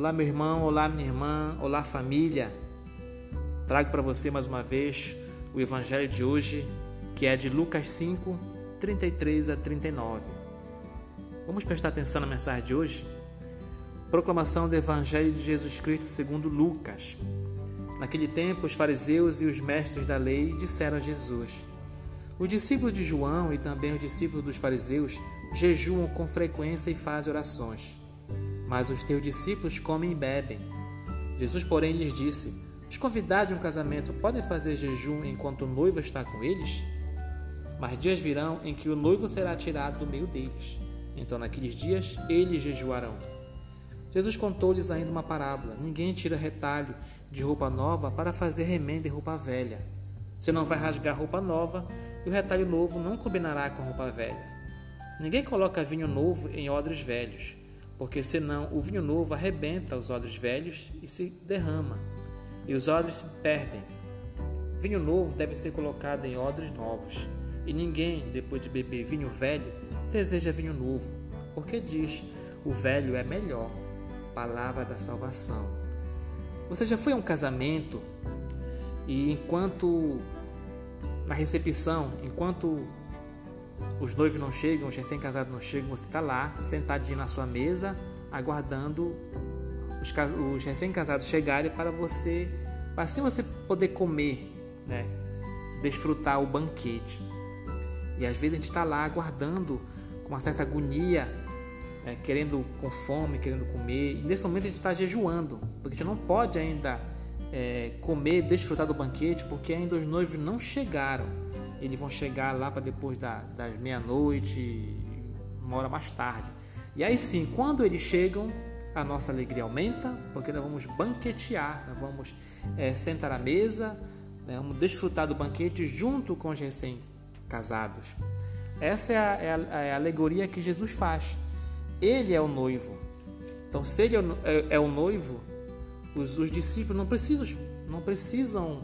Olá, meu irmão, olá, minha irmã, olá, família. Trago para você mais uma vez o evangelho de hoje, que é de Lucas 5, 33 a 39. Vamos prestar atenção na mensagem de hoje? Proclamação do evangelho de Jesus Cristo segundo Lucas. Naquele tempo, os fariseus e os mestres da lei disseram a Jesus: Os discípulos de João e também os discípulos dos fariseus jejuam com frequência e fazem orações mas os teus discípulos comem e bebem. Jesus, porém, lhes disse: Os convidados de um casamento podem fazer jejum enquanto o noivo está com eles? Mas dias virão em que o noivo será tirado do meio deles. Então, naqueles dias, eles jejuarão. Jesus contou-lhes ainda uma parábola: Ninguém tira retalho de roupa nova para fazer remenda em roupa velha. Você não vai rasgar roupa nova e o retalho novo não combinará com roupa velha. Ninguém coloca vinho novo em odres velhos porque senão o vinho novo arrebenta os odres velhos e se derrama, e os odres se perdem. Vinho novo deve ser colocado em odres novos, e ninguém, depois de beber vinho velho, deseja vinho novo, porque diz: o velho é melhor. Palavra da salvação. Você já foi a um casamento e enquanto na recepção, enquanto os noivos não chegam, os recém-casados não chegam, você está lá, sentadinho na sua mesa, aguardando os, os recém-casados chegarem para você, para assim você poder comer, né? desfrutar o banquete. E às vezes a gente está lá aguardando com uma certa agonia, né? querendo com fome, querendo comer. E nesse momento a gente está jejuando, porque a gente não pode ainda é, comer, desfrutar do banquete, porque ainda os noivos não chegaram eles vão chegar lá para depois da, das meia-noite, uma hora mais tarde. E aí sim, quando eles chegam, a nossa alegria aumenta, porque nós vamos banquetear, nós vamos é, sentar à mesa, né, vamos desfrutar do banquete junto com os recém-casados. Essa é a, é, a, é a, alegoria que Jesus faz. Ele é o noivo. Então, se ele é o, é, é o noivo, os, os, discípulos não precisam, não precisam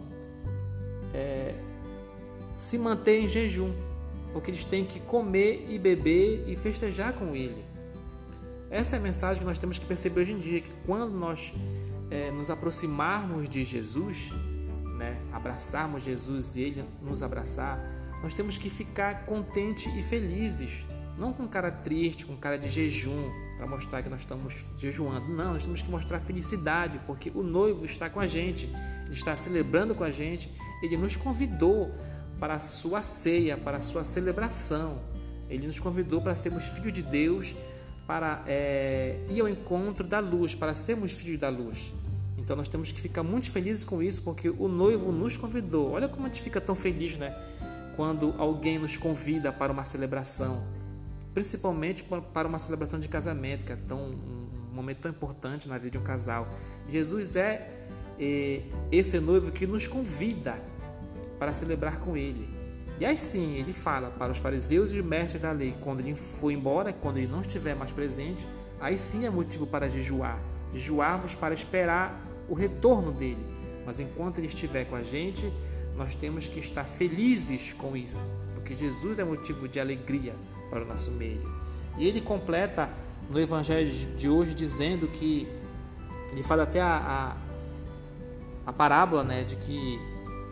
é, se manter em jejum, porque eles têm que comer e beber e festejar com Ele. Essa é a mensagem que nós temos que perceber hoje em dia, que quando nós é, nos aproximarmos de Jesus, né, abraçarmos Jesus e Ele nos abraçar, nós temos que ficar contentes e felizes, não com cara triste, com cara de jejum, para mostrar que nós estamos jejuando. Não, nós temos que mostrar felicidade, porque o noivo está com a gente, ele está celebrando com a gente, ele nos convidou para a sua ceia, para a sua celebração. Ele nos convidou para sermos filhos de Deus, para é, ir ao encontro da luz, para sermos filhos da luz. Então nós temos que ficar muito felizes com isso, porque o noivo nos convidou. Olha como a gente fica tão feliz, né? Quando alguém nos convida para uma celebração, principalmente para uma celebração de casamento, que é tão, um momento tão importante na vida de um casal. Jesus é, é esse noivo que nos convida para celebrar com ele. E aí sim, ele fala para os fariseus e mestres da lei, quando ele for embora, quando ele não estiver mais presente, aí sim é motivo para jejuar. Jejuarmos para esperar o retorno dele. Mas enquanto ele estiver com a gente, nós temos que estar felizes com isso, porque Jesus é motivo de alegria para o nosso meio. E ele completa no evangelho de hoje dizendo que ele fala até a, a, a parábola né, de que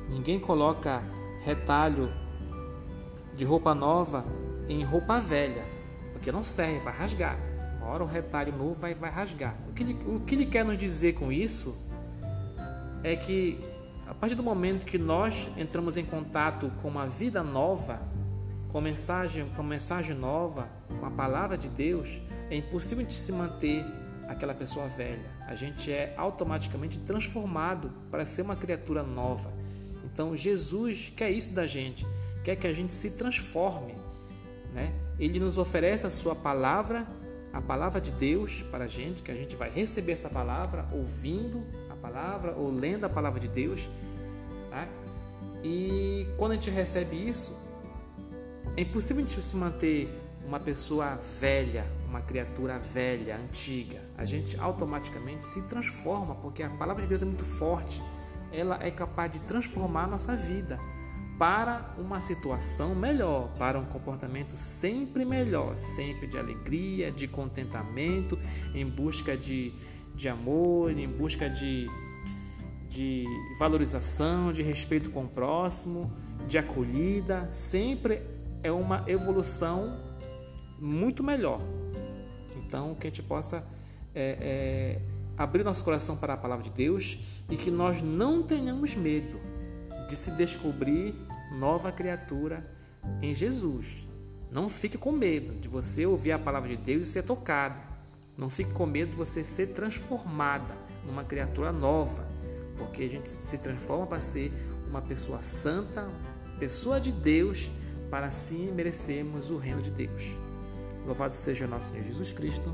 Ninguém coloca retalho de roupa nova em roupa velha, porque não serve, vai rasgar. Uma hora o retalho novo vai, vai rasgar. O que, ele, o que ele quer nos dizer com isso é que a partir do momento que nós entramos em contato com uma vida nova, com mensagem, com mensagem nova, com a palavra de Deus, é impossível de se manter aquela pessoa velha. A gente é automaticamente transformado para ser uma criatura nova. Então Jesus quer isso da gente, quer que a gente se transforme, né? Ele nos oferece a sua palavra, a palavra de Deus para a gente, que a gente vai receber essa palavra ouvindo a palavra ou lendo a palavra de Deus, tá? E quando a gente recebe isso, é impossível a gente se manter uma pessoa velha, uma criatura velha, antiga. A gente automaticamente se transforma, porque a palavra de Deus é muito forte ela é capaz de transformar nossa vida para uma situação melhor, para um comportamento sempre melhor, sempre de alegria, de contentamento, em busca de, de amor, em busca de, de valorização, de respeito com o próximo, de acolhida, sempre é uma evolução muito melhor. Então, que a gente possa é, é, abrir nosso coração para a palavra de Deus e que nós não tenhamos medo de se descobrir nova criatura em Jesus. Não fique com medo de você ouvir a palavra de Deus e ser tocado. Não fique com medo de você ser transformada numa criatura nova, porque a gente se transforma para ser uma pessoa santa, pessoa de Deus, para assim merecermos o reino de Deus. Louvado seja o nosso Senhor Jesus Cristo.